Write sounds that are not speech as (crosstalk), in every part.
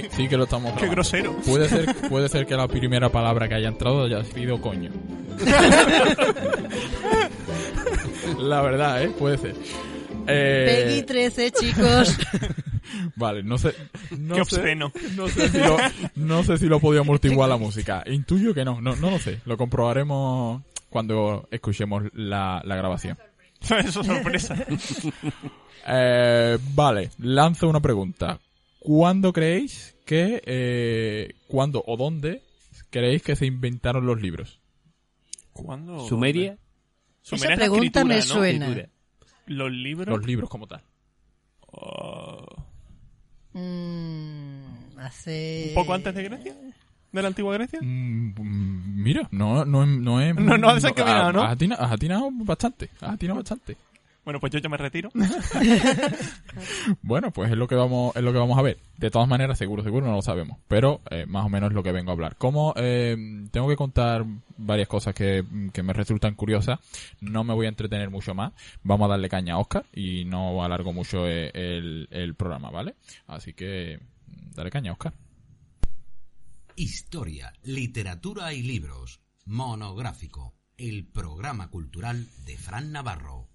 Sí, sí que lo estamos Qué grabando. grosero. Puede ser, puede ser que la primera palabra que haya entrado haya sido coño. (laughs) la verdad, ¿eh? Puede ser. Eh, Peggy 13, chicos. (laughs) Vale, no sé. No Qué sé, obsceno. No sé si lo, no sé si lo podía amortiguar la música. Intuyo que no, no, no lo sé. Lo comprobaremos cuando escuchemos la, la grabación. (laughs) Eso es sorpresa. Eh, vale, lanzo una pregunta. ¿Cuándo creéis que, eh, cuándo o dónde creéis que se inventaron los libros? ¿Cuándo? ¿Sumeria? Sumeria Esa pregunta me ¿no? suena. Los libros. Los libros como tal. Oh, Mm, hace... ¿Un poco antes de Grecia? ¿De la antigua Grecia? Mm, mira, no, no, no es... (laughs) No, no has desencaminado, ¿no? Has atina- has atinado bastante, has atinado bastante. Bueno, pues yo ya me retiro. (laughs) Bueno, pues es lo que vamos, es lo que vamos a ver. De todas maneras, seguro, seguro no lo sabemos. Pero eh, más o menos es lo que vengo a hablar. Como eh, tengo que contar varias cosas que, que me resultan curiosas, no me voy a entretener mucho más. Vamos a darle caña a Oscar y no alargo mucho eh, el, el programa, ¿vale? Así que dale caña, Oscar. Historia, literatura y libros. Monográfico. El programa cultural de Fran Navarro.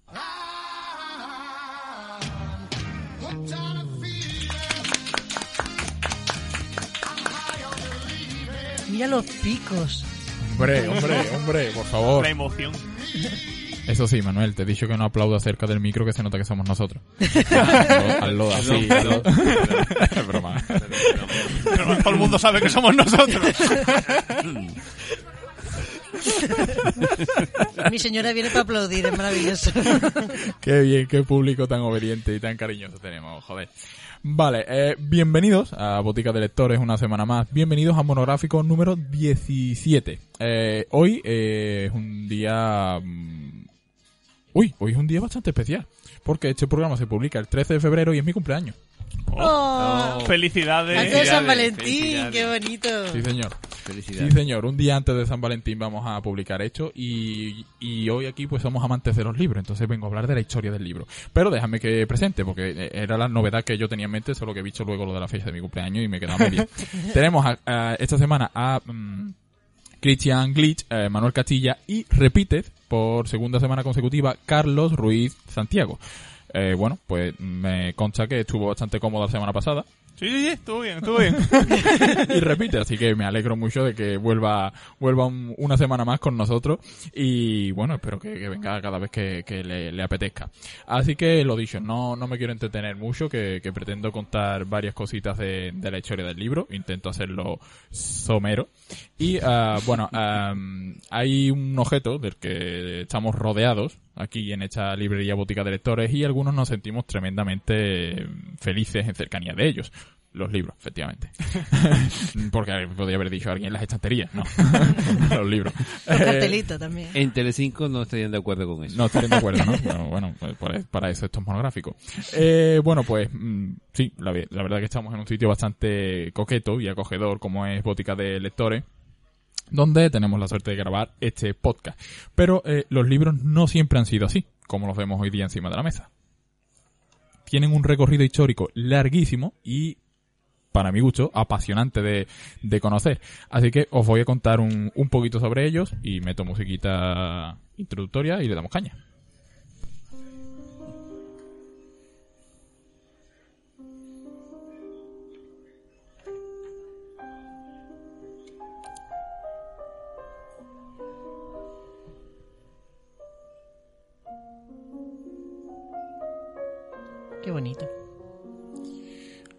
Mira los picos. Hombre, hombre, hombre, por favor. La emoción. Eso sí, Manuel, te he dicho que no aplaudo cerca del micro que se nota que somos nosotros. (laughs) Hazlo, así. Es (laughs) broma. Pero todo el mundo sabe que somos nosotros. (laughs) (laughs) Mi señora viene para aplaudir, es maravilloso. (laughs) Qué bien, qué público tan obediente y tan cariñoso tenemos, joder. Vale, eh, bienvenidos a Botica de Lectores una semana más. Bienvenidos a Monográfico número 17. Eh, hoy eh, es un día... mm, Uy, hoy es un día bastante especial. Porque este programa se publica el 13 de febrero y es mi cumpleaños. Oh, Felicidades. antes de San Valentín, qué bonito. Sí, señor. Sí, señor. Un día antes de San Valentín vamos a publicar esto y, y hoy aquí pues somos amantes de los libros, entonces vengo a hablar de la historia del libro. Pero déjame que presente, porque eh, era la novedad que yo tenía en mente, solo que he visto luego lo de la fecha de mi cumpleaños y me quedaba muy bien. (laughs) Tenemos a- a esta semana a mm, Christian Glitch, eh, Manuel Castilla y repite por segunda semana consecutiva Carlos Ruiz Santiago. Eh, bueno, pues me consta que estuvo bastante cómodo la semana pasada Sí, sí, sí, estuvo bien, estuvo bien. (laughs) y repite, así que me alegro mucho de que vuelva vuelva un- una semana más con nosotros y bueno, espero que, que venga cada vez que, que le, le apetezca. Así que lo dicho, no, no me quiero entretener mucho, que, que pretendo contar varias cositas de, de la historia del libro, intento hacerlo somero. Y ah, bueno, am, hay un objeto del que estamos rodeados aquí en esta librería botica de lectores y algunos nos sentimos tremendamente felices en cercanía de ellos. Los libros, efectivamente. (laughs) (laughs) Porque podría haber dicho alguien las estanterías, no. (laughs) Los libros. Los Eh, cartelitos también. En Telecinco no estarían de acuerdo con eso. no estarían de acuerdo, ¿no? Bueno, bueno, pues por- para eso esto es monográfico. Eh, bueno, pues mm, sí, la verdad que estamos en un sitio bastante coqueto y acogedor como es Botica de Lectores donde tenemos la suerte de grabar este podcast. Pero eh, los libros no siempre han sido así, como los vemos hoy día encima de la mesa. Tienen un recorrido histórico larguísimo y, para mi gusto, apasionante de, de conocer. Así que os voy a contar un, un poquito sobre ellos y meto musiquita introductoria y le damos caña. Qué bonito.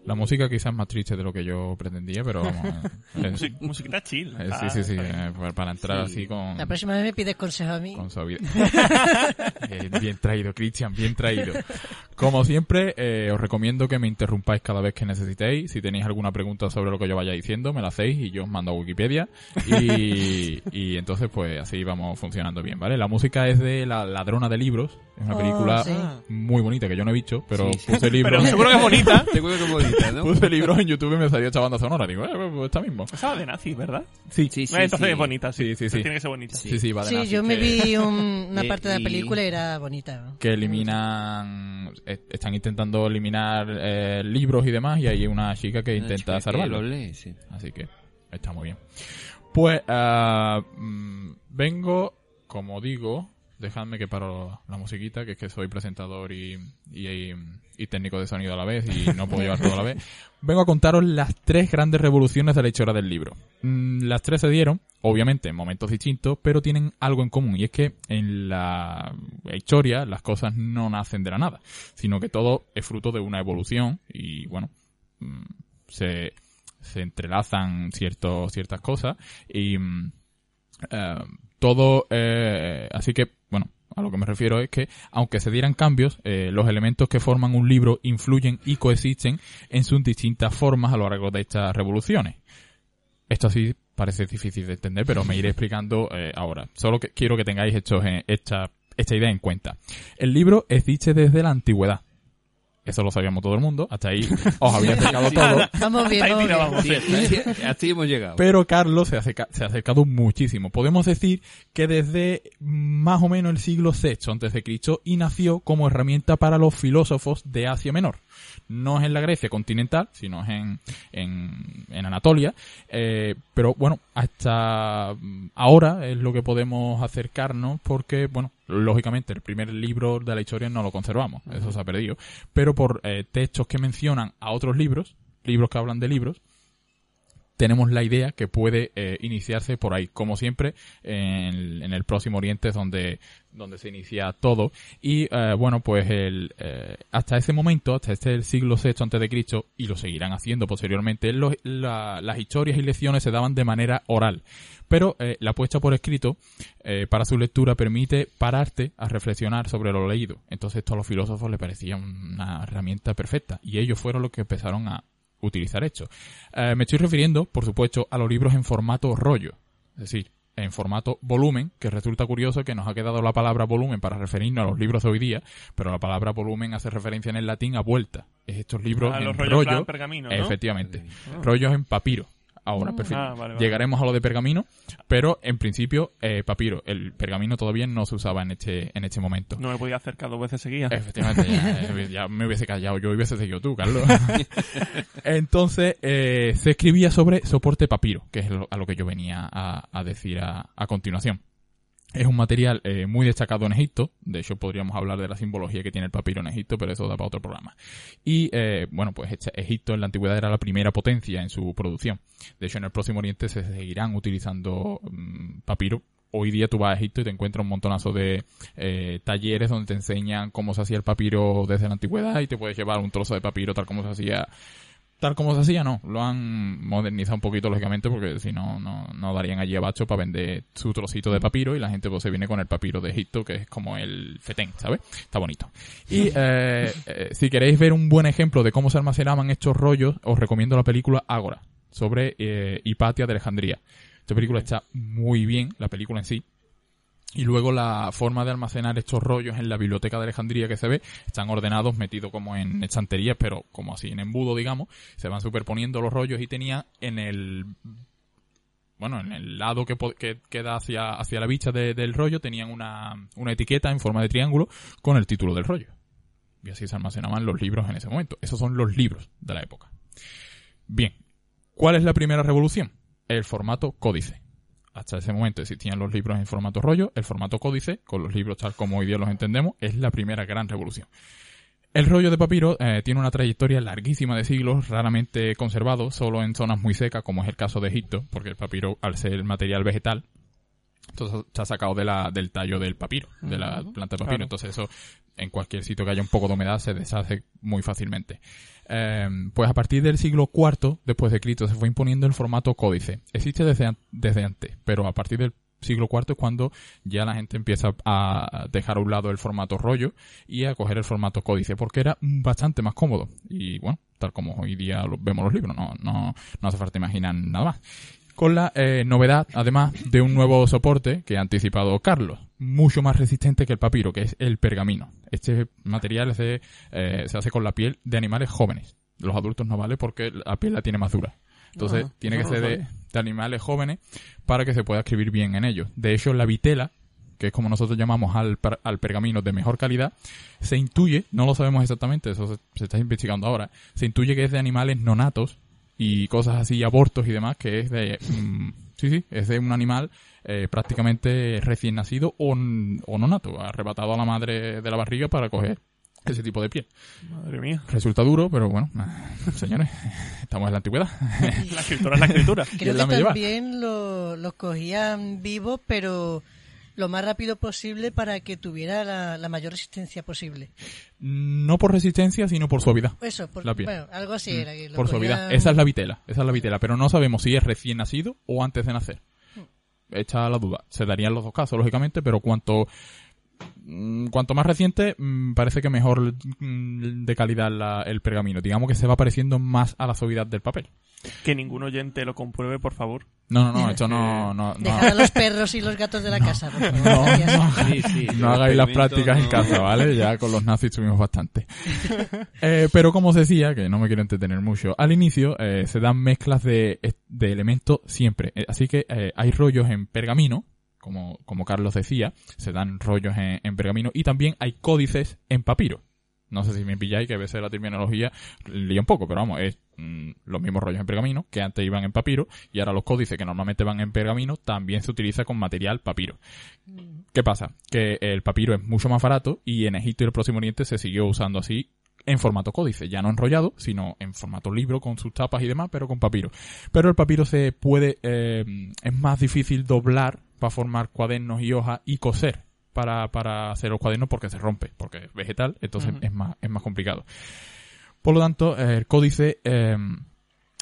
La música quizás es más triste de lo que yo pretendía, pero vamos. es- Musi- musiquita chill. eh, Ah, sí, sí, sí. eh, para- para entrar Sí. así con. La próxima vez me pides consejo a mí. con suavidad. (laughs) (laughs) Eh, bien traído, Cristian, bien traído. (laughs) Como siempre, eh, os recomiendo que me interrumpáis cada vez que necesitéis. Si tenéis alguna pregunta sobre lo que yo vaya diciendo, me la hacéis y yo os mando a Wikipedia. Y, (laughs) y entonces, pues así vamos funcionando bien, ¿vale? La música es de La Ladrona de Libros. Es una Oh, película sí. muy bonita que yo no he visto, pero Sí, sí. puse libros. Pero seguro que es bonita. (laughs) Seguro que es bonita, ¿no? Puse libros en YouTube y me salió esta banda sonora. Digo, eh, pues esta mismo. Esa de nazis, ¿verdad? Sí, Sí, sí, Eh, Entonces sí. es bonita, sí. Sí, sí, sí. Tiene que ser bonita. sí, sí, va de Sí, nazis, yo me que- vi un- una (laughs) parte de la película y era bonita. que eliminan eh, están intentando eliminar eh, libros y demás y hay una chica que Una intenta chica que salvarlo lo lee, sí. así que está muy bien pues mm, vengo como digo dejadme que paro la musiquita que es que soy presentador y, y, y técnico de sonido a la vez y no puedo llevar todo a la vez. Vengo a contaros las tres grandes revoluciones de la historia del libro. Mm, las tres se dieron obviamente en momentos distintos, pero tienen algo en común y es que en la historia las cosas no nacen de la nada, sino que todo es fruto de una evolución y bueno, mm, se, se entrelazan ciertos, ciertas cosas y mm, eh, todo, eh, así que a lo que me refiero es que aunque se dieran cambios, eh, los elementos que forman un libro influyen y coexisten en sus distintas formas a lo largo de estas revoluciones. Esto así parece difícil de entender, pero me iré explicando eh, ahora. Solo que quiero que tengáis en- esta, esta idea en cuenta. El libro existe desde la antigüedad. Eso lo sabíamos todo el mundo. Hasta ahí (laughs) os había explicado todo. Vamos bien, Ahí vamos bien. (laughs) hemos llegado. Pero Carlos se ha, acerca- se ha acercado muchísimo. Podemos decir que desde más o menos el siglo VI antes de Cristo y nació como herramienta para los filósofos de Asia Menor. No es en la Grecia continental, sino es en, en, en Anatolia. Eh, pero bueno, hasta ahora es lo que podemos acercarnos porque, bueno, lógicamente el primer libro de la historia no lo conservamos, eso se ha perdido. Pero por eh, textos que mencionan a otros libros, libros que hablan de libros, tenemos la idea que puede eh, iniciarse por ahí. Como siempre, en, el próximo Oriente donde, donde se inicia todo. Y eh, bueno, pues el, eh, hasta ese momento, hasta este siglo VI antes de Cristo, y lo seguirán haciendo posteriormente, las historias y lecciones se daban de manera oral. Pero la puesta por escrito para su lectura permite pararte a reflexionar sobre lo leído. Entonces esto a los filósofos les parecía una herramienta perfecta. Y ellos fueron los que empezaron a utilizar esto. Eh, me estoy refiriendo, por supuesto, a los libros en formato rollo, es decir, en formato volumen, que resulta curioso que nos ha quedado la palabra volumen para referirnos a los libros de hoy día, pero la palabra volumen hace referencia en el latín a vuelta. Es estos libros Ah, en rollos rollo, plan pergamino, ¿no? efectivamente, rollos en papiro. Ahora, perfecto. Ah, vale, vale. Llegaremos a lo de pergamino, pero en principio, eh, papiro. El pergamino todavía no se usaba en este, en este momento. No me podía acercar dos veces seguidas. Efectivamente, ya, (laughs) eh, ya me hubiese callado, yo hubiese seguido tú, Carlos. (laughs) Entonces, eh, se escribía sobre soporte papiro, que es lo- a lo que yo venía a, a decir a, a continuación. Es un material eh, muy destacado en Egipto, de hecho podríamos hablar de la simbología que tiene el papiro en Egipto, pero eso da para otro programa. Y eh, bueno, pues este- Egipto en la antigüedad era la primera potencia en su producción. De hecho, en el próximo Oriente se seguirán utilizando mm, papiro. Hoy día tú vas a Egipto y te encuentras un montonazo de eh, talleres donde te enseñan cómo se hacía el papiro desde la antigüedad y te puedes llevar un trozo de papiro tal como se hacía tal como se hacía, no. Lo han modernizado un poquito, lógicamente, porque si no, no, no darían allí abacho para vender su trocito de papiro y la gente pues se viene con el papiro de Egipto, que es como el fetén, ¿sabes? Está bonito. Y eh, eh, si queréis ver un buen ejemplo de cómo se almacenaban estos rollos, os recomiendo la película Ágora, sobre eh, Hipatia de Alejandría. Esta película está muy bien, la película en sí, y luego la forma de almacenar estos rollos en la biblioteca de Alejandría que se ve, están ordenados, metidos como en estanterías, pero como así en embudo, digamos, se van superponiendo los rollos y tenía en el bueno, en el lado que, que queda hacia, hacia la vista de- del rollo tenían una, una etiqueta en forma de triángulo con el título del rollo. Y así se almacenaban los libros en ese momento. Esos son los libros de la época. Bien. ¿Cuál es la primera revolución? El formato códice. Hasta ese momento existían los libros en formato rollo. El formato códice, con los libros tal como hoy día los entendemos, es la primera gran revolución. El rollo de papiro eh, tiene una trayectoria larguísima de siglos, raramente conservado, solo en zonas muy secas, como es el caso de Egipto, porque el papiro, al ser material vegetal, Entonces se ha sacado de la, del tallo del papiro, de la planta de papiro. Claro. Entonces eso, en cualquier sitio que haya un poco de humedad, se deshace muy fácilmente. Eh, pues a partir del siglo IV después de Cristo se fue imponiendo el formato códice. Existe desde, an- desde antes, pero a partir del siglo IV es cuando ya la gente empieza a dejar a un lado el formato rollo y a coger el formato códice, porque era bastante más cómodo. Y bueno, tal como hoy día lo- vemos los libros, no, no, no hace falta imaginar nada más. Con la eh, novedad, además, de un nuevo soporte que ha anticipado Carlos, mucho más resistente que el papiro, que es el pergamino. Este material es de, eh, se hace con la piel de animales jóvenes. Los adultos no vale porque la piel la tiene más dura. Entonces, Ah, tiene que ser de, de animales jóvenes para que se pueda escribir bien en ellos. De hecho, la vitela, que es como nosotros llamamos al, al pergamino de mejor calidad, se intuye, no lo sabemos exactamente, eso se, se está investigando ahora, se intuye que es de animales nonatos y cosas así, abortos y demás, que es de, mm, sí, sí, es de un animal eh, prácticamente recién nacido o, o nonato, arrebatado a la madre de la barriga para coger ese tipo de piel. Madre mía. Resulta duro, pero bueno, (laughs) señores, estamos en la antigüedad. La escritura es la escritura. (laughs) Creo que también lo- los cogían vivos, pero lo más rápido posible para que tuviera la, la mayor resistencia posible. No por resistencia, sino por suavidad. Eso, por, La piel. bueno, algo así era. que lo por suavidad. cogían- Esa es la vitela, esa es la vitela, pero no sabemos si es recién nacido o antes de nacer. Echa la duda. Se darían los dos casos, lógicamente, pero cuanto mm, cuanto más reciente, mm, parece que mejor mm, de calidad la- el pergamino. Digamos que se va pareciendo más a la suavidad del papel. Que ningún oyente lo compruebe, por favor. No, no, no, (laughs) esto no, no, no, Dejar a los perros y los gatos de la casa, por favor. No, gracias. no. Sí, sí, no los hagáis las prácticas en casa, ¿vale? Ya con los nazis tuvimos bastante. (laughs) Eh, pero como os decía, que no me quiero entretener mucho, al inicio eh, se dan mezclas de, de elementos siempre. Eh, así que eh, hay rollos en pergamino, como, como Carlos decía, se dan rollos en, en pergamino y también hay códices en papiro. No sé si me pilláis, que a veces la terminología lía un poco, pero vamos, es mm, los mismos rollos en pergamino, que antes iban en papiro, y ahora los códices que normalmente van en pergamino también se utiliza con material papiro. ¿Qué pasa? Que el papiro es mucho más barato y en Egipto y el Próximo Oriente se siguió usando así en formato códice, ya no enrollado, sino en formato libro con sus tapas y demás, pero con papiro. Pero el papiro se puede, eh, es más difícil doblar para formar cuadernos y hojas y coser para, para hacer los cuadernos porque se rompe, porque es vegetal, entonces es más, es más complicado. Por lo tanto, el códice eh,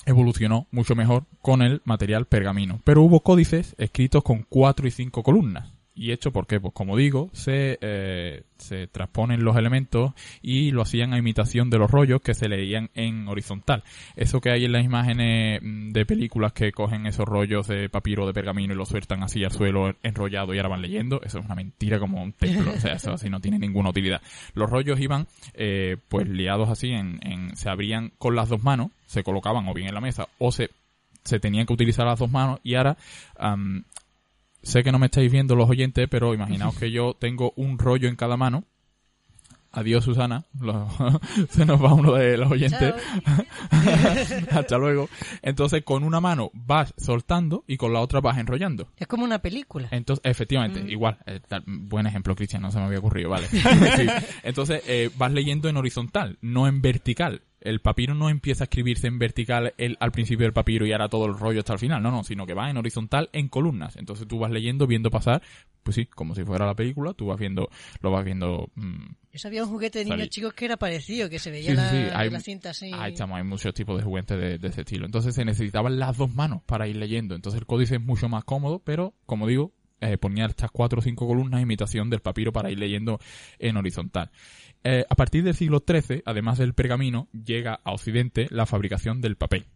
evolucionó mucho mejor con el material pergamino. Pero hubo códices escritos con cuatro y cinco columnas. ¿Y hecho por qué? Pues como digo, se, eh, se transponen los elementos y lo hacían a imitación de los rollos que se leían en horizontal. Eso que hay en las imágenes mm, de películas que cogen esos rollos de papiro de pergamino y los sueltan así al suelo enrollado y ahora van leyendo, eso es una mentira como un templo. O sea, eso así no tiene ninguna utilidad. Los rollos iban eh, pues liados así, en, en, se abrían con las dos manos, se colocaban o bien en la mesa o se se tenían que utilizar las dos manos y ahora sé que no me estáis viendo los oyentes, pero imaginaos que yo tengo un rollo en cada mano. Adiós, Susana. Lo- (laughs) se nos va uno de los oyentes. (laughs) Hasta luego. Entonces, con una mano vas soltando y con la otra vas enrollando. Es como una película. Entonces, efectivamente, igual. eh, tal- buen ejemplo, Cristian, no se me había ocurrido, vale. (laughs) Sí. Entonces, eh, vas leyendo en horizontal, no en vertical. El papiro no empieza a escribirse en vertical el- al principio del papiro y ahora todo el rollo hasta el final, no, no, sino que va en horizontal en columnas. Entonces tú vas leyendo, viendo pasar, pues sí, como si fuera la película, tú vas viendo, lo vas viendo mm, Eso había un juguete de niños chicos que era parecido, que se veía Sí, sí, la, sí, hay- la cinta así. Ahí estamos, hay muchos tipos de juguetes de, de ese estilo. Entonces se necesitaban las dos manos para ir leyendo. Entonces el códice es mucho más cómodo, pero como digo, eh, ponía estas cuatro o cinco columnas imitación del papiro para ir leyendo en horizontal. Eh, a partir del siglo XIII, además del pergamino, llega a Occidente la fabricación del papel.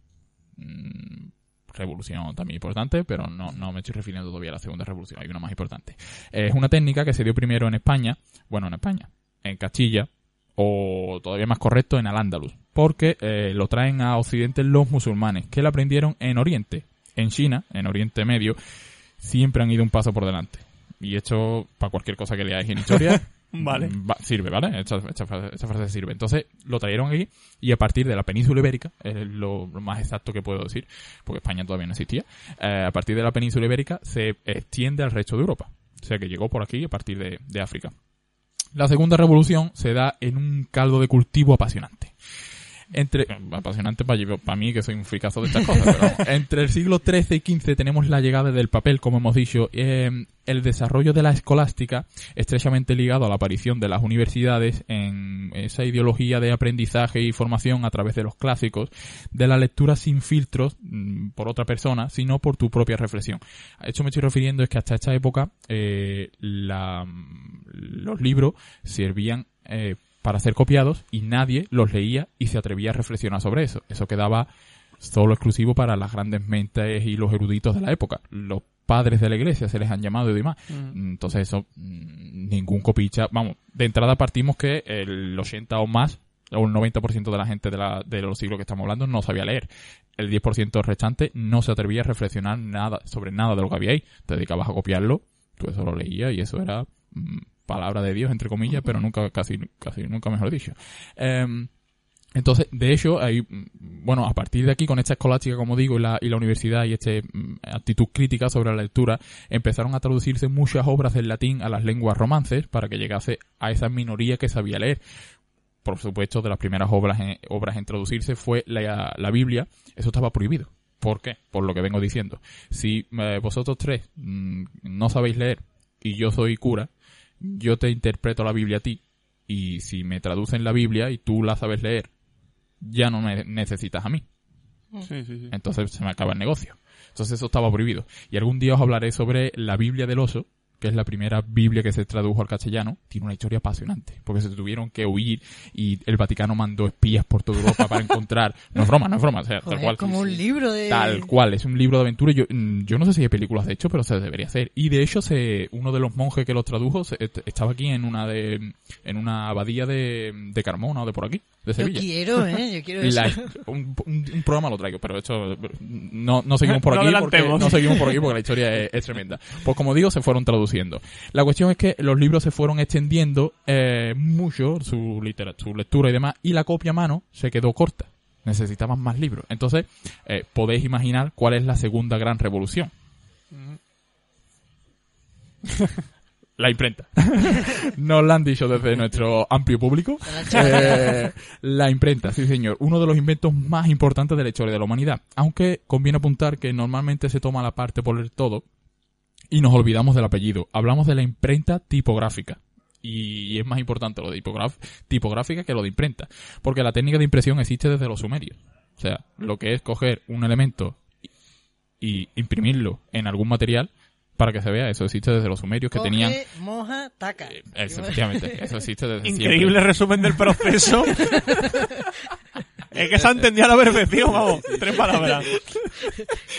Mm, revolución también importante, pero no, no me estoy refiriendo todavía a la segunda revolución, hay una más importante. Eh, es una técnica que se dio primero en España, bueno, en España, en Castilla, o todavía más correcto, en Al-Ándalus, porque lo traen a Occidente los musulmanes, que lo aprendieron en Oriente, en China, en Oriente Medio, siempre han ido un paso por delante. Y esto, para cualquier cosa que leáis en historia, (laughs) Vale. va- sirve, ¿vale? Esta, esta frase, esta frase sirve. Entonces, lo trajeron aquí y a partir de la península ibérica, es lo, lo más exacto que puedo decir, porque España todavía no existía, eh, a partir de la península ibérica se extiende al resto de Europa. O sea que llegó por aquí a partir de, de África. La segunda revolución se da en un caldo de cultivo apasionante. Entre apasionante para, para mí que soy un fricazo de estas cosas, pero (laughs) entre el siglo XIII y XV tenemos la llegada del papel, como hemos dicho, eh, el desarrollo de la escolástica, estrechamente ligado a la aparición de las universidades en esa ideología de aprendizaje y formación a través de los clásicos, de la lectura sin filtros mm, por otra persona, sino por tu propia reflexión. A esto me estoy refiriendo es que hasta esta época eh, la- los libros servían eh, para ser copiados y nadie los leía y se atrevía a reflexionar sobre eso. Eso quedaba solo exclusivo para las grandes mentes y los eruditos de la época. Los padres de la iglesia se les han llamado y demás. Entonces eso, mm, ningún copicha, vamos, de entrada partimos que el 80 o más, o el 90% de la gente de, la, de los siglos que estamos hablando no sabía leer. El 10% restante no se atrevía a reflexionar nada, sobre nada de lo que había ahí. Te dedicabas a copiarlo, tú eso lo leías y eso era mm, palabra de Dios, entre comillas, pero nunca, casi, casi nunca mejor dicho. Em, entonces, de hecho, hay, mm, bueno, a partir de aquí, con esta escolástica, como digo, y la, y la universidad y esta actitud crítica sobre la lectura, empezaron a traducirse muchas obras del latín a las lenguas romances para que llegase a esa minoría que sabía leer. Por supuesto, de las primeras obras en, obras en traducirse fue la, la Biblia. Eso estaba prohibido. ¿Por qué? Por lo que vengo diciendo. Si eh, vosotros tres mm, no sabéis leer y yo soy cura, yo te interpreto la Biblia a ti y si me traducen la Biblia y tú la sabes leer, ya no me necesitas a mí. Sí, sí, sí. Entonces se me acaba el negocio. Entonces eso estaba prohibido. Y algún día os hablaré sobre la Biblia del oso, que es la primera Biblia que se tradujo al castellano. Tiene una historia apasionante, porque se tuvieron que huir y el Vaticano mandó espías por toda Europa para encontrar... (laughs) No es broma, no es broma, o sea, Joder, tal cual. como un libro de... Tal cual, es un libro de aventura. Yo, mm, yo no sé si hay películas de hecho, pero se debería hacer. Y de hecho, se, uno de los monjes que los tradujo se- estaba aquí en una de, en una abadía de, de Carmona o de por aquí, de Yo Sevilla. quiero, ¿eh? Yo quiero (laughs) eso. la- (laughs) un, un- un programa lo traigo, pero esto no, no seguimos por No aquí porque, no seguimos por aquí porque la historia es, es tremenda. Pues como digo, se fueron La cuestión es que los libros se fueron extendiendo eh, mucho, su, litera- su lectura y demás, y la copia a mano se quedó corta. Necesitaban más libros. Entonces, eh, podéis imaginar cuál es la segunda gran revolución. La imprenta. (laughs) Nos la han dicho desde nuestro amplio público. (laughs) Eh, la imprenta, sí señor. Uno de los inventos más importantes de la historia de la humanidad. Aunque conviene apuntar que normalmente se toma la parte por el todo y nos olvidamos del apellido. Hablamos de la imprenta tipográfica. Y es más importante lo de tipográfica que lo de imprenta. Porque la técnica de impresión existe desde los sumerios. O sea, lo que es coger un elemento y, y imprimirlo en algún material para que se vea, eso existe desde los sumerios que Coge, tenían... moja, taca. Eso, efectivamente, eso existe desde Increíble siempre. resumen del proceso. (laughs) es que se ha entendido a la perfección, vamos. Tres palabras.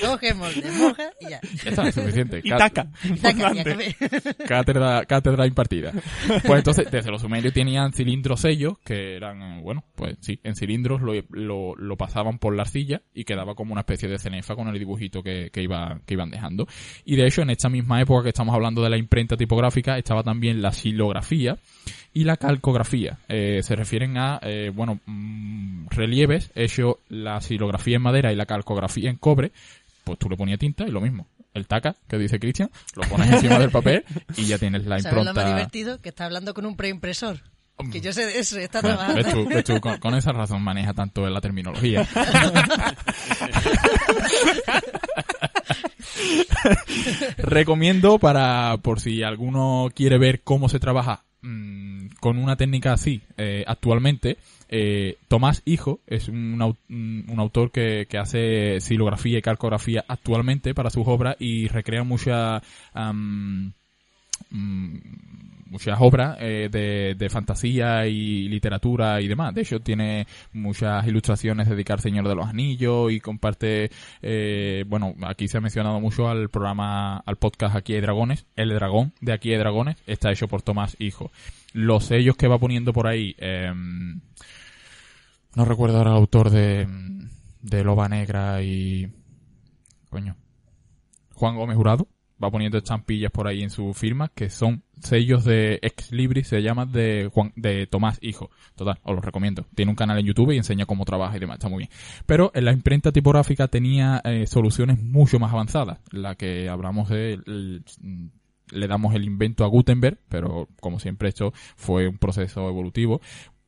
Coge, molde, moja y ya. Ya está, es suficiente. Y taca. (laughs) Cátedra, cátedra impartida. Pues entonces, desde los sumerios tenían cilindros sellos, que eran, bueno, pues sí, en cilindros lo, lo, lo pasaban por la arcilla y quedaba como una especie de cenefa con el dibujito que, que, iba, que iban dejando. Y de hecho, en esta misma época que estamos hablando de la imprenta tipográfica, estaba también la silografía y la calcografía. Eh, se refieren a, eh, bueno, mm, relieves, hecho la silografía en madera y la calcografía en cobre, pues tú le ponías tinta y lo mismo. El taca, que dice Cristian, lo pones encima del papel y ya tienes la ¿Sabes lo más impronta. divertido? Que está hablando con un preimpresor. Que yo sé de eso, está Bueno, trabajando. ves tú, ves tú, con, con esa razón maneja tanto la terminología. (laughs) (laughs) Recomiendo para, por si alguno quiere ver cómo se trabaja mm, con una técnica así eh, actualmente, eh, Tomás Hijo es un, au- un autor que, que hace silografía y calcografía actualmente para sus obras y recrea mucha mm, muchas obras eh, de, de fantasía y literatura y demás. De hecho, tiene muchas ilustraciones dedicadas al Señor de los Anillos y comparte, eh, bueno, aquí se ha mencionado mucho al programa, al podcast Aquí hay Dragones. El Dragón de Aquí hay Dragones está hecho por Tomás Hijo. Los sellos que va poniendo por ahí, em, no recuerdo ahora el autor de, de Loba Negra y... Coño. Juan Gómez Jurado va poniendo estampillas por ahí en su firma que son sellos de ex libris se llama de Juan de Tomás Hijo. Total os lo recomiendo. Tiene un canal en YouTube y enseña cómo trabaja y demás está muy bien. Pero en la imprenta tipográfica tenía eh, soluciones mucho más avanzadas. La que hablamos de el- le damos el invento a Gutenberg pero como siempre esto fue un proceso evolutivo.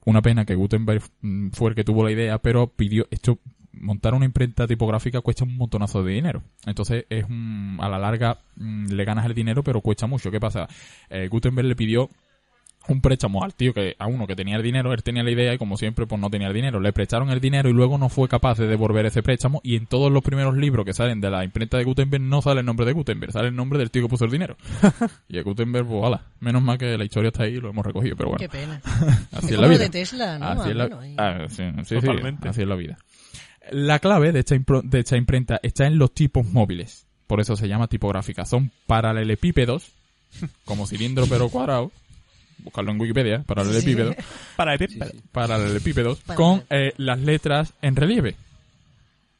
Una pena que Gutenberg mm, fue el que tuvo la idea, pero pidió esto montar una imprenta tipográfica cuesta un montonazo de dinero. Entonces es un- a la larga mm, le ganas el dinero, pero cuesta mucho. ¿Qué pasa? Eh, Gutenberg le pidió un préstamo al tío que a uno que tenía el dinero, él tenía la idea y como siempre pues no tenía el dinero, le prestaron el dinero y luego no fue capaz de devolver ese préstamo y en todos los primeros libros que salen de la imprenta de Gutenberg no sale el nombre de Gutenberg, sale el nombre del tío que puso el dinero. (laughs) y a Gutenberg, pues ala, menos mal que la historia está ahí y lo hemos recogido, pero bueno. Qué pena. Así Es es la como vida. de Tesla, ¿no? Así es la, ah, sí, sí, sí, Totalmente. así es la vida. La clave de esta, de esta imprenta está en los tipos móviles. Por eso se llama tipográfica. Son paralelepípedos, como cilindro pero cuadrado. Buscarlo en Wikipedia, paralelepípedo. Para de Paralelepípedos Para- con eh, las letras en relieve.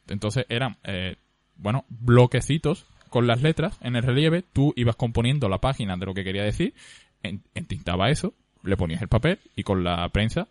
Entonces eran, eh, bueno, bloquecitos con las letras en el relieve. Tú ibas componiendo la página de lo que quería decir, en- entintaba eso, le ponías el papel y con la prensa,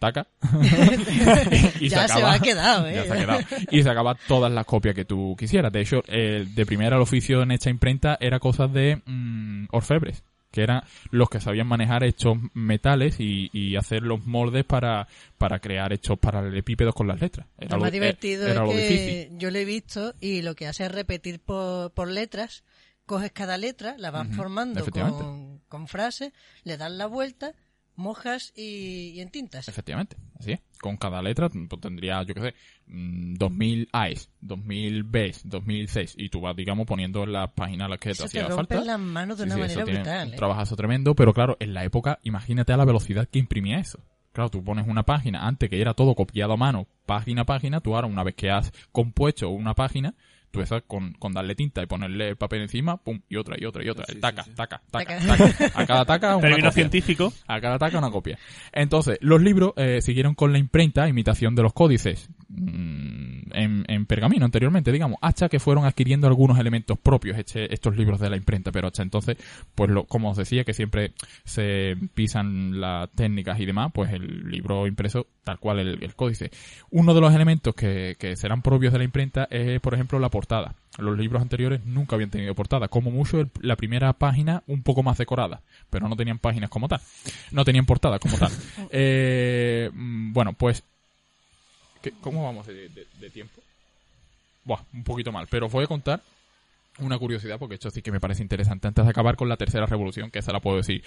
taca. (laughs) y Ya se va quedado, ¿eh? ya se ha quedado. Y sacaba todas las copias que tú quisieras. De hecho, eh, de primera el oficio en esta imprenta era cosas de mm, orfebres que eran los que sabían manejar estos metales y, y hacer los moldes para, para crear estos paralelepípedos con las letras. Era Lo lo, más eh, divertido era es lo que yo lo he visto y lo que hace es repetir por, por letras, coges cada letra, la vas formando con, con frases, le das la vuelta, mojas y, y entintas. Efectivamente, así es. Con cada letra pues, tendría, yo qué sé, mm, 2000 A's, 2000 B's, 2006 y tú vas, digamos, poniendo en las páginas las que te Eso te hacía rompe falta. las manos de Sí, una sí, manera brutal. un ¿eh? trabajazo tremendo, pero claro, en la época, imagínate a la velocidad que imprimía eso. Claro, tú pones una página, antes que era todo copiado a mano, página a página, tú ahora una vez que has compuesto una página, tú estás con, con darle tinta y ponerle el papel encima, pum, y otra, y otra, y otra, Sí, sí, taca, sí. taca, taca, Taca. taca. A cada taca (laughs) una copia. científico. A cada ataque una copia. Entonces, los libros eh, siguieron con la imprenta, imitación de los códices, en, en pergamino anteriormente, digamos, hasta que fueron adquiriendo algunos elementos propios este- estos libros de la imprenta, pero hasta entonces, pues lo, como os decía, que siempre se pisan las técnicas y demás, pues el libro impreso, tal cual el, el códice. Uno de los elementos que, que serán propios de la imprenta es, por ejemplo, la portada. Los libros anteriores nunca habían tenido portada, como mucho el- la primera página un poco más decorada, pero no tenían páginas como tal. No tenían portada como tal. (laughs) Eh, mm, bueno, pues... ¿qué- ¿Cómo vamos de, tiempo? Buah, un poquito mal, pero os voy a contar una curiosidad, porque esto sí que me parece interesante, antes de acabar con la tercera revolución, que esa la puedo decir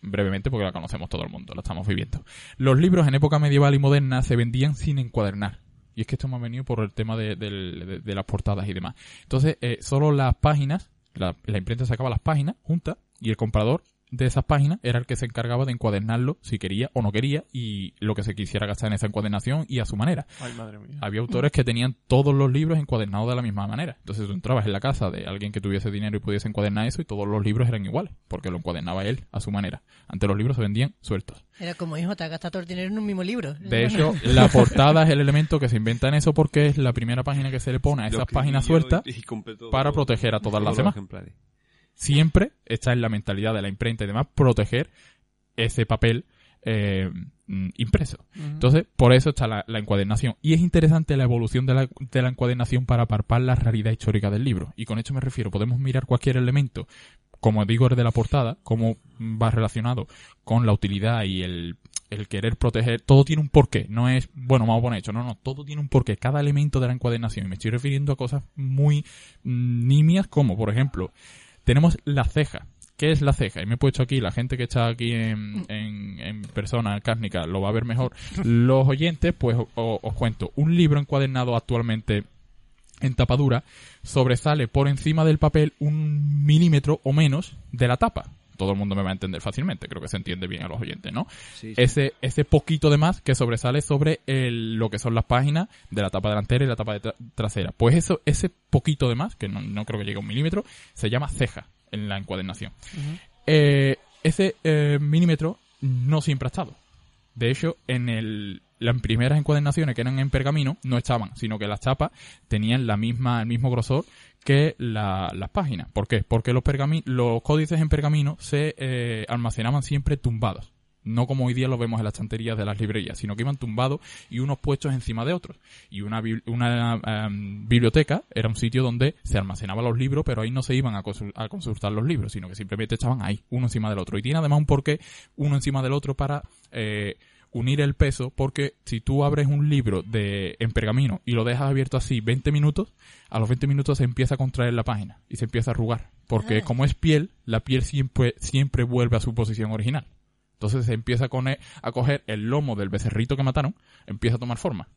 brevemente porque la conocemos todo el mundo, la estamos viviendo. Los libros en época medieval y moderna se vendían sin encuadernar. Y es que esto me ha venido por el tema de las portadas y demás. Entonces, eh, solo las páginas, la, la imprenta sacaba las páginas juntas y el comprador de esas páginas era el que se encargaba de encuadernarlo si quería o no quería y lo que se quisiera gastar en esa encuadernación y a su manera. Ay, madre mía. Había autores que tenían todos los libros encuadernados de la misma manera. Entonces tú entrabas en la casa de alguien que tuviese dinero y pudiese encuadernar eso y todos los libros eran iguales, porque lo encuadernaba él a su manera. Antes los libros se vendían sueltos. Era como, hijo, te has gastado todo el dinero en un mismo libro. De hecho, la (laughs) portada es el elemento que se inventa en eso porque es la primera página que se le pone a esas páginas sueltas para proteger a todas las demás. ejemplares. Siempre está en la mentalidad de la imprenta y demás proteger ese papel eh, mm, impreso. Entonces, por eso está la, la encuadernación. Y es interesante la evolución de la, de la encuadernación para parpar la realidad histórica del libro. Y con esto me refiero, podemos mirar cualquier elemento, como digo, el de la portada, cómo va relacionado con la utilidad y el, el querer proteger. Todo tiene un porqué. No es, bueno, vamos a poner hecho. No, no, todo tiene un porqué. Cada elemento de la encuadernación. Y me estoy refiriendo a cosas muy mm, nimias, como, por ejemplo, tenemos la ceja. ¿Qué es la ceja? Y me he puesto aquí, la gente que está aquí en, en, en persona cárnica lo va a ver mejor. Los oyentes, pues o- os cuento. Un libro encuadernado actualmente en tapadura sobresale por encima del papel un milímetro o menos de la tapa. Todo el mundo me va a entender fácilmente, creo que se entiende bien a los oyentes, ¿no? Sí, sí. Ese, ese poquito de más que sobresale sobre el- lo que son las páginas de la tapa delantera y la tapa de tra- trasera. Pues eso, ese poquito de más, que no, no creo que llegue a un milímetro, se llama ceja en la encuadernación. Eh, ese eh, milímetro no siempre ha estado. De hecho, en el, las primeras encuadernaciones que eran en pergamino no estaban, sino que las chapas tenían la misma, el mismo grosor que la- las páginas. ¿Por qué? Porque los, los códices en pergamino se eh, almacenaban siempre tumbados. No como hoy día lo vemos en las estanterías de las librerías, sino que iban tumbados y unos puestos encima de otros. Y una, una em, biblioteca era un sitio donde se almacenaban los libros, pero ahí no se iban a, a consultar los libros, sino que simplemente estaban ahí, uno encima del otro. Y tiene además un porqué uno encima del otro para eh, unir el peso porque si tú abres un libro de en pergamino y lo dejas abierto así 20 minutos, a los 20 minutos se empieza a contraer la página y se empieza a arrugar. Porque Ah. como es piel, la piel siempre, siempre vuelve a su posición original. Entonces se empieza a, cone- a coger el lomo del becerrito que mataron, empieza a tomar forma.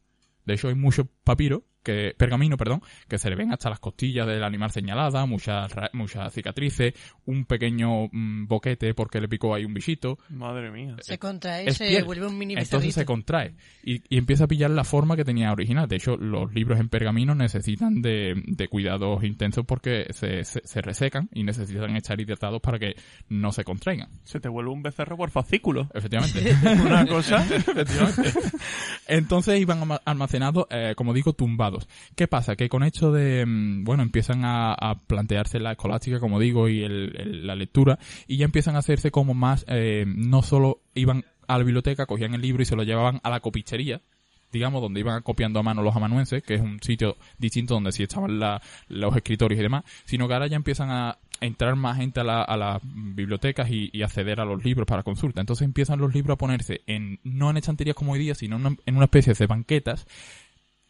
De hecho, hay mucho papiro, que, pergamino, perdón, que se le ven hasta las costillas del animal señalada, muchas, muchas cicatrices, un pequeño mm, boquete porque le picó ahí un bichito. Madre mía. Se contrae, Es se piel. vuelve un mini Entonces se contrae y, y empieza a pillar la forma que tenía original. De hecho, los libros en pergamino necesitan de, de cuidados intensos porque se, se, se resecan y necesitan estar hidratados para que no se contraigan. Se te vuelve un becerro por fascículo. Efectivamente. (laughs) Una cosa. (laughs) Efectivamente. Entonces iban almacenados, eh, como digo, tumbados. ¿Qué pasa? Que con esto de, mm, bueno, empiezan a, plantearse la escolástica, como digo, y el- la lectura, y ya empiezan a hacerse como más, eh, no solo iban a la biblioteca, cogían el libro y se lo llevaban a la copichería, digamos, donde iban copiando a mano los amanuenses, que es un sitio distinto donde sí estaban los escritorios y demás, sino que ahora ya empiezan a entrar más gente a, la- a las bibliotecas y, y acceder a los libros para consulta. Entonces empiezan los libros a ponerse en, no en estanterías como hoy día, sino en una especie de banquetas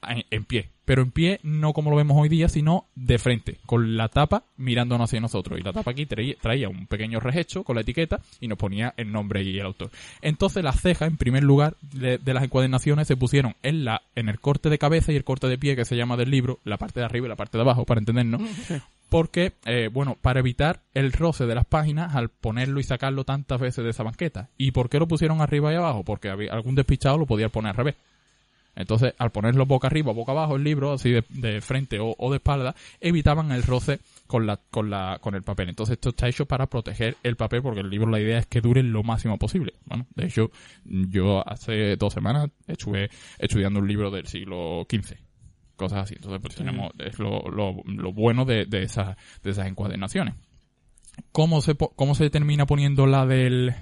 en, en pie. Pero en pie no como lo vemos hoy día, sino de frente, con la tapa mirándonos hacia nosotros. Y la tapa aquí traía, traía un pequeño regecho con la etiqueta y nos ponía el nombre y el autor. Entonces las cejas, en primer lugar, de, de las encuadernaciones se pusieron en la en el corte de cabeza y el corte de pie que se llama del libro, la parte de arriba y la parte de abajo, para entendernos. (laughs) Porque, eh, bueno, para evitar el roce de las páginas al ponerlo y sacarlo tantas veces de esa banqueta. ¿Y por qué lo pusieron arriba y abajo? Porque había, algún despistado lo podía poner al revés. Entonces, al ponerlo boca arriba o boca abajo el libro, así de, de frente o, o de espalda, evitaban el roce con la, con la, con el papel. Entonces, esto está hecho para proteger el papel, porque el libro la idea es que dure lo máximo posible. Bueno, de hecho, yo hace dos semanas estuve estudiando un libro del siglo XV. Cosas así. Entonces, pues tenemos, es lo, lo, lo bueno de, de esas, de esas encuadernaciones. ¿Cómo se, cómo se termina poniendo la del,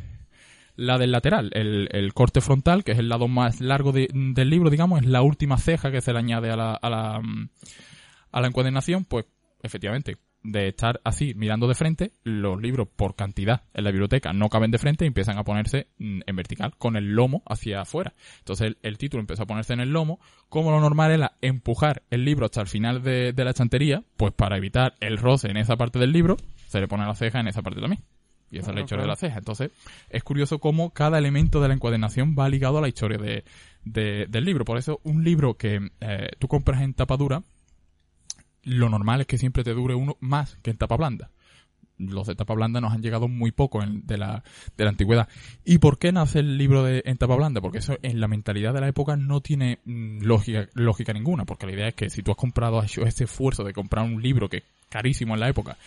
la del lateral, el, el corte frontal, que es el lado más largo de- del libro, digamos, es la última ceja que se le añade a la, a la, a la encuadernación, pues efectivamente, de estar así mirando de frente, los libros por cantidad en la biblioteca no caben de frente y empiezan a ponerse mm, en vertical, con el lomo hacia afuera. Entonces el, el título empezó a ponerse en el lomo, como lo normal era empujar el libro hasta el final de, de la estantería, pues para evitar el roce en esa parte del libro, se le pone la ceja en esa parte también. Y esa es la Claro, historia de la ceja. Entonces, es curioso cómo cada elemento de la encuadernación va ligado a la historia de, de- del libro. Por eso, un libro que eh, tú compras en tapa dura, lo normal es que siempre te dure uno más que en tapa blanda. Los de tapa blanda nos han llegado muy poco en- de, la, de la antigüedad. ¿Y por qué nace el libro de, en tapa blanda? Porque eso en la mentalidad de la época no tiene mm, lógica, lógica ninguna. Porque la idea es que si tú has comprado, has hecho ese esfuerzo de comprar un libro que es carísimo en la época,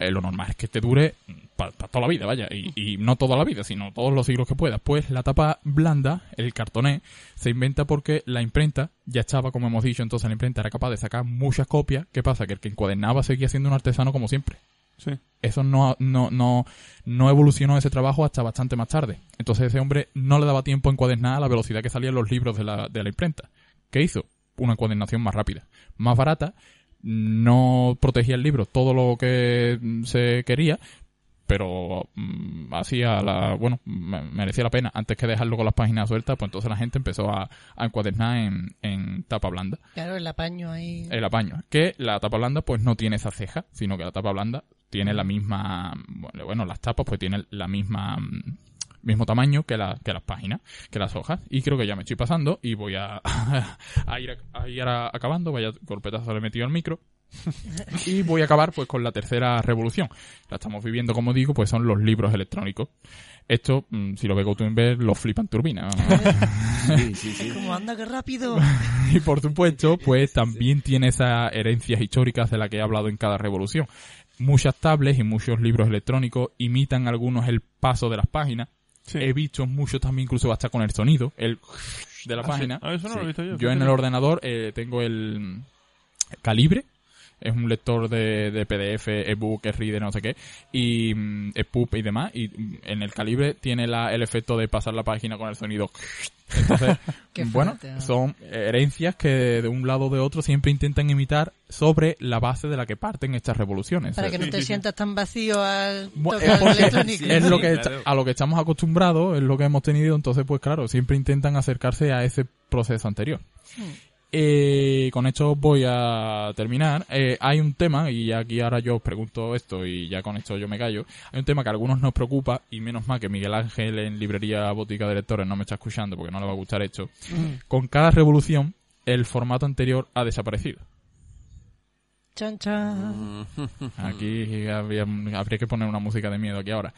eh, lo normal es que te dure para toda la vida, vaya, y, y no toda la vida, sino todos los siglos que puedas. Pues la tapa blanda, el cartoné, se inventa porque la imprenta ya estaba, como hemos dicho, entonces la imprenta era capaz de sacar muchas copias. ¿Qué pasa? Que el que encuadernaba seguía siendo un artesano como siempre. Sí. Eso no, no, no, no evolucionó ese trabajo hasta bastante más tarde. Entonces ese hombre no le daba tiempo a encuadernar a la velocidad que salían los libros de la, de la imprenta. ¿Qué hizo? Una encuadernación más rápida, más barata, no protegía el libro todo lo que se quería, pero mm, hacía la, bueno, me- merecía la pena. Antes que dejarlo con las páginas sueltas, pues entonces la gente empezó a, a encuadernar en, en tapa blanda Claro, el apaño ahí. el apaño. Que la tapa blanda pues no tiene esa ceja, sino que la tapa blanda tiene la misma, bueno, bueno, las tapas pues tienen la misma, mm, mismo tamaño que, la, que las páginas, que las hojas. Y creo que ya me estoy pasando y voy a, (laughs) a ir, a, a ir a- acabando, vaya golpetazo le he metido al micro. y voy a acabar pues con la tercera revolución. La estamos viviendo, como digo, pues son los libros electrónicos. Esto, mm, si lo ve Gutenberg, lo flipan turbina. Sí, sí, (laughs) sí. Como anda, que rápido. (laughs) y por supuesto, pues también tiene esas herencias históricas de las que he hablado en cada revolución. Muchas tablets y muchos libros electrónicos imitan algunos el paso de las páginas. Sí. He visto muchos también incluso hasta con el sonido, el de la Ah, sí. página. Ah, eso no lo he visto yo. Yo en el ordenador eh, tengo el Calibre, es un lector de, de PDF, ebook, reader, no sé qué, y mm, EPUB y demás, y mm, en el Calibre tiene la, el efecto de pasar la página con el sonido. Entonces, (laughs) bueno, son herencias que de un lado o de otro siempre intentan imitar sobre la base de la que parten estas revoluciones. Para que no te sientas tan vacío al Bu- tocar es el porque electrónico. es lo que claro. a lo que estamos acostumbrados, es lo que hemos tenido, entonces pues claro, siempre intentan acercarse a ese proceso anterior. Eh, con esto voy a terminar. Eh, hay un tema, y aquí ahora yo os pregunto esto y ya con esto yo me callo. Hay un tema que a algunos nos preocupa, y menos mal que Miguel Ángel en librería Botica de Lectores no me está escuchando porque no le va a gustar esto. Con cada revolución, el formato anterior ha desaparecido. Chan, chan. Aquí habría, habría que poner una música de miedo aquí ahora.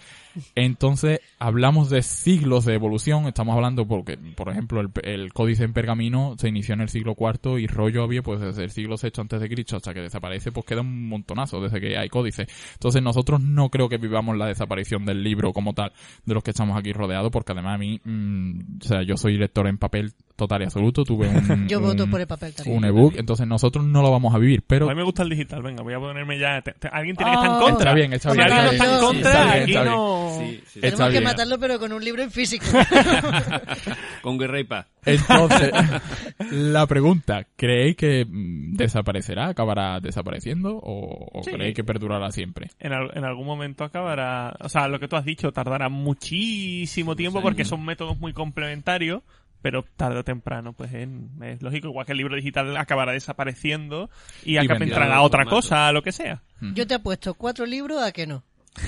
Entonces, hablamos de siglos de evolución. Estamos hablando porque, por ejemplo, el, el códice en pergamino se inició en el siglo IV y rollo había pues desde el siglo VI antes de Cristo hasta que desaparece, pues queda un montonazo desde que hay códice. Entonces, nosotros no creo que vivamos la desaparición del libro como tal de los que estamos aquí rodeados, porque además a mí, mm, o sea, yo soy lector en papel total y absoluto. Tuve un, (laughs) Yo voto un- por el papel también. un ebook, entonces nosotros no lo vamos a vivir, pero A mí me gusta el digital, venga, voy a ponerme ya. te- te- alguien tiene que estar en contra. Está bien, está si bien, alguien está en contra, Está bien, aquí no. Sí, sí. Tenemos que bien. matarlo, pero con un libro en físico. (laughs) Con guerra y paz. Entonces, (laughs) la pregunta, ¿creéis que mm, desaparecerá, acabará desapareciendo o, o Sí. creéis que perdurará siempre? En, al- en algún momento acabará. O sea, lo que tú has dicho tardará muchísimo tiempo porque son métodos muy complementarios. Pero tarde o temprano, pues es, es lógico. Igual que el libro digital acabará desapareciendo y, acá vendrá entrará otra formato. cosa, lo que sea. Yo te apuesto cuatro libros a que no. (laughs)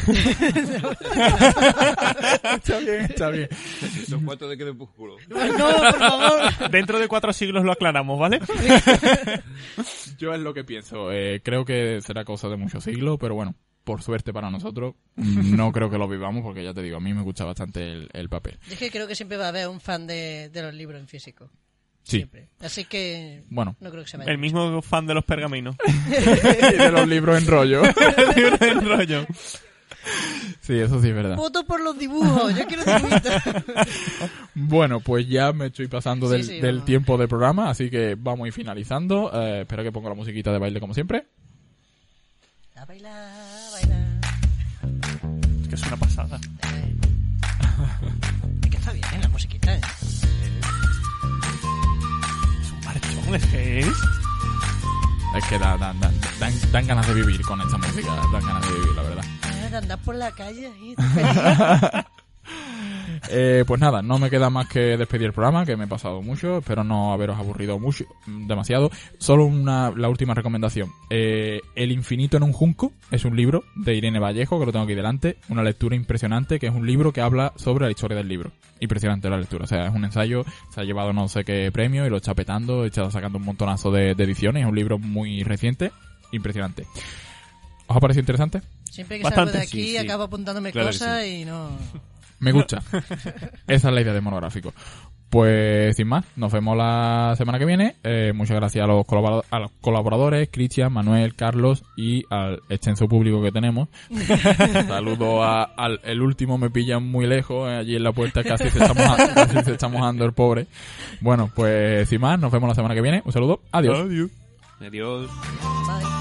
Está bien, está bien. Son cuatro de crepúsculo. (laughs) No, por favor. Dentro de cuatro siglos lo aclaramos, ¿vale? (laughs) Yo es lo que pienso. Eh, creo que será cosa de muchos siglos, pero bueno, por suerte para nosotros, (laughs) no creo que lo vivamos porque ya te digo, a mí me gusta bastante el, el papel. Yo es que creo que siempre va a haber un fan de, de los libros en físico. Sí. Siempre. Así que Bueno. no creo que se vaya. El mismo fan de los pergaminos. y (laughs) de los libros en rollo. (laughs) El libro en rollo. Sí, eso sí es verdad. Voto por los dibujos. Yo quiero dibujitos. Bueno, pues ya me estoy pasando del, sí, del vamos. tiempo del programa, así que vamos a ir finalizando. Eh, espero que ponga la musiquita de baile como siempre. A bailar. Es que es una pasada. Eh. Es que está bien, ¿eh? La musiquita, ¿eh? Es un marchón, es que es. Es que da- dan, dan- dan- dan ganas de vivir con esta música, dan ganas de vivir, la verdad. De andar por la calle ahí. (laughs) Eh, pues nada, no me queda más que despedir el programa, que me he pasado mucho, espero no haberos aburrido mucho, demasiado. Solo una, la última recomendación. Eh, El infinito en un junco es un libro de Irene Vallejo, que lo tengo aquí delante, una lectura impresionante, que es un libro que habla sobre la historia del libro. Impresionante la lectura, o sea, es un ensayo, se ha llevado no sé qué premio y lo está petando, está sacando un montonazo de, de ediciones, es un libro muy reciente, impresionante. ¿Os ha parecido interesante? Siempre que Bastante, salgo de aquí sí, sí. acabo apuntándome Claro cosas y no... (laughs) Me gusta. Esa es la idea de monográfico. Pues sin más, nos vemos la semana que viene. Eh, muchas gracias a los, colabora- a los colaboradores, Cristian, Manuel, Carlos y al extenso público que tenemos. (laughs) Saludo a- al el último, me pillan muy lejos, eh, allí en la puerta casi se está mojando, casi se está mojando el pobre. Bueno, pues sin más, nos vemos la semana que viene. Un saludo, adiós. Adiós. Adiós. Bye.